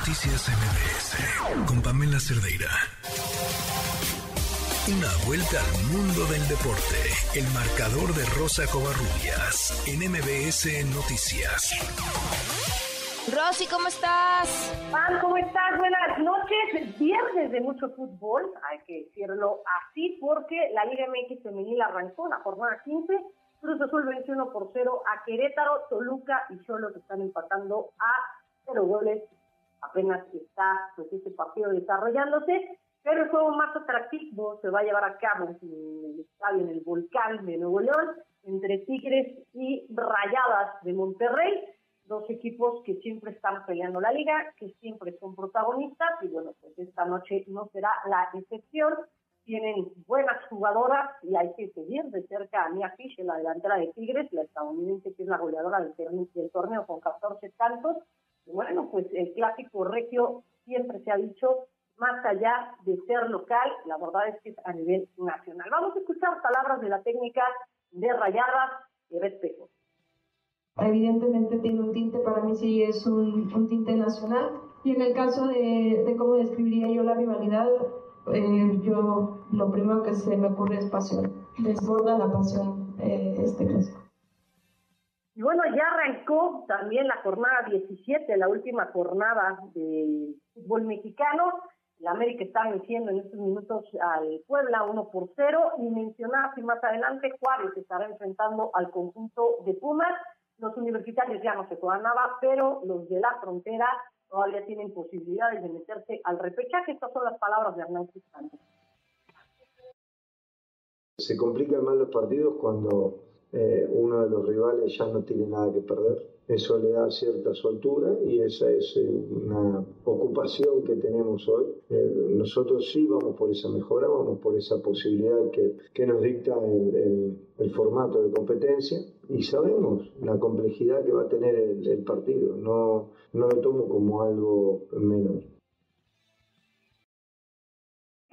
Noticias MBS con Pamela Cerdeira. Una vuelta al mundo del deporte. El marcador de Rosa Covarrubias en MBS Noticias. Rosy, ¿cómo estás? Juan, ¿cómo estás? Buenas noches. Viernes de mucho fútbol, hay que decirlo así, porque la Liga MX femenil arrancó la jornada 15. Cruz Azul venció 1 por 0 a Querétaro, Toluca y Cholos están empatando a 0 goles. Apenas está pues, este partido desarrollándose, pero el juego más atractivo se va a llevar a cabo en el estadio, en el Volcán de Nuevo León, entre Tigres y Rayadas de Monterrey dos equipos que siempre están peleando la liga, que siempre son protagonistas y bueno, pues esta noche no será la excepción. Tienen buenas jugadoras y hay que seguir de cerca a Mia Fish la delantera de Tigres, la estadounidense que es la goleadora del torneo con 14 tantos. Bueno, pues el clásico regio siempre se ha dicho más allá de ser local, la verdad es que es a nivel nacional. Vamos a escuchar palabras de la técnica de Rayadas y Respeto. Evidentemente tiene un tinte, para mí sí es un, tinte nacional. Y en el caso de, de, cómo describiría yo la rivalidad, eh, yo lo primero que se me ocurre es pasión. Desborda la pasión eh, este clásico. Y bueno, ya arrancó también la jornada 17, la última jornada del fútbol mexicano. La América está venciendo en estos minutos al Puebla 1 por 0 y mencionaba que más adelante Juárez estará enfrentando al conjunto de Pumas. Los universitarios ya no se juegan nada, pero los de la frontera todavía tienen posibilidades de meterse al repechaje. Estas son las palabras de Hernán Cristante. Se complican más los partidos cuando eh, uno de los rivales ya no tiene nada que perder. Eso le da cierta soltura y esa es eh, una ocupación que tenemos hoy. Eh, nosotros sí vamos por esa mejora, vamos por esa posibilidad que, que nos dicta el, el, el, formato de competencia y sabemos la complejidad que va a tener el, el partido. No, no lo tomo como algo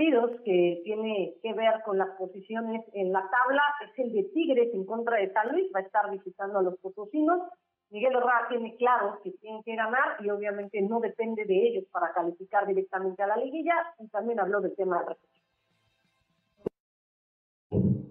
menor que tiene que ver con las posiciones en la tabla es el de Tigres en contra de San Luis, va a estar visitando a los potosinos. Miguel Herrera tiene claro que tienen que ganar y obviamente no depende de ellos para calificar directamente a la liguilla y también habló del tema refugio.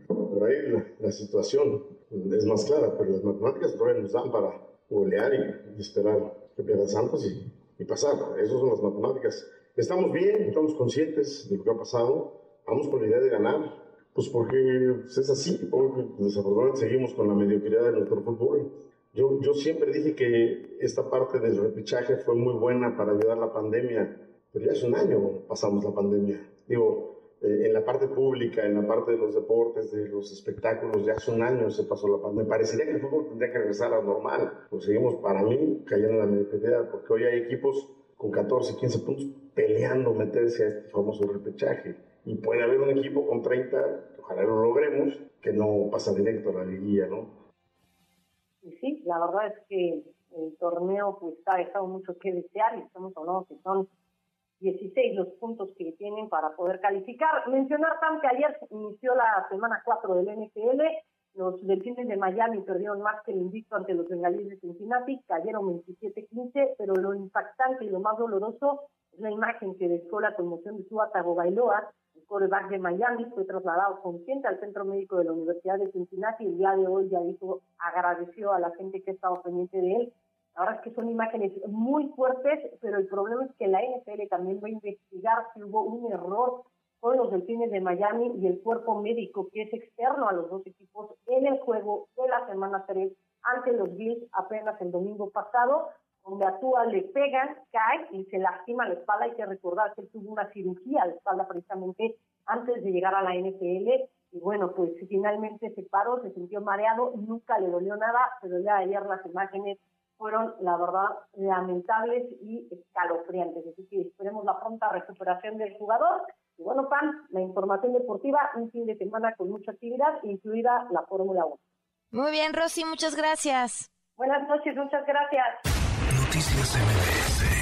Por ahí la, la, situación es más clara, pero las matemáticas todavía nos dan para golear y, y esperar que pierda Santos y, y pasar. Esas son las matemáticas Estamos bien, estamos conscientes de lo que ha pasado, vamos con la idea de ganar, pues porque pues, es así, porque desafortunadamente seguimos con la mediocridad de nuestro fútbol. Yo, yo siempre dije que esta parte del repechaje fue muy buena para ayudar a la pandemia, pero ya hace un año pasamos la pandemia. Digo, eh, en la parte pública, en la parte de los deportes, de los espectáculos, ya hace un año se pasó la pandemia. Me parecería que el fútbol tendría que regresar a normal, pues seguimos para mí cayendo en la mediocridad, porque hoy hay equipos con 14, 15 puntos peleando meterse a este famoso repechaje. Y puede haber un equipo con 30, ojalá lo logremos, que no pasa directo a la liguilla, ¿no? Sí, la verdad es que el torneo pues ha dejado mucho que desear y estamos hablando que son 16 los puntos que tienen para poder calificar. Mencionar también que ayer inició la semana 4 del NFL, los delfines de Miami perdieron más que el invicto ante los bengalíes de Cincinnati, cayeron 27-15, pero lo impactante y lo más doloroso la imagen que dejó la conmoción de Tua Tagovailoa, el coreback de Miami, fue trasladado consciente al centro médico de la Universidad de Cincinnati. El día de hoy ya dijo, agradeció a la gente que ha estado pendiente de él. Ahora es que son imágenes muy fuertes, pero el problema es que la NFL también va a investigar si hubo un error con los delfines de Miami y el cuerpo médico que es externo a los dos equipos en el juego de la semana 3 ante los Bills apenas el domingo pasado donde a Tua le pegan, cae y se lastima la espalda. Hay que recordar que él tuvo una cirugía de espalda precisamente antes de llegar a la NFL. Y bueno, pues finalmente se paró, se sintió mareado, nunca le dolió nada, pero ya ayer las imágenes fueron, la verdad, lamentables y escalofriantes. Así que esperemos la pronta recuperación del jugador. Y bueno, Pan, la información deportiva, un fin de semana con mucha actividad, incluida la Fórmula 1. Muy bien, Rosy, muchas gracias. Buenas noches, muchas gracias. Noticias MBS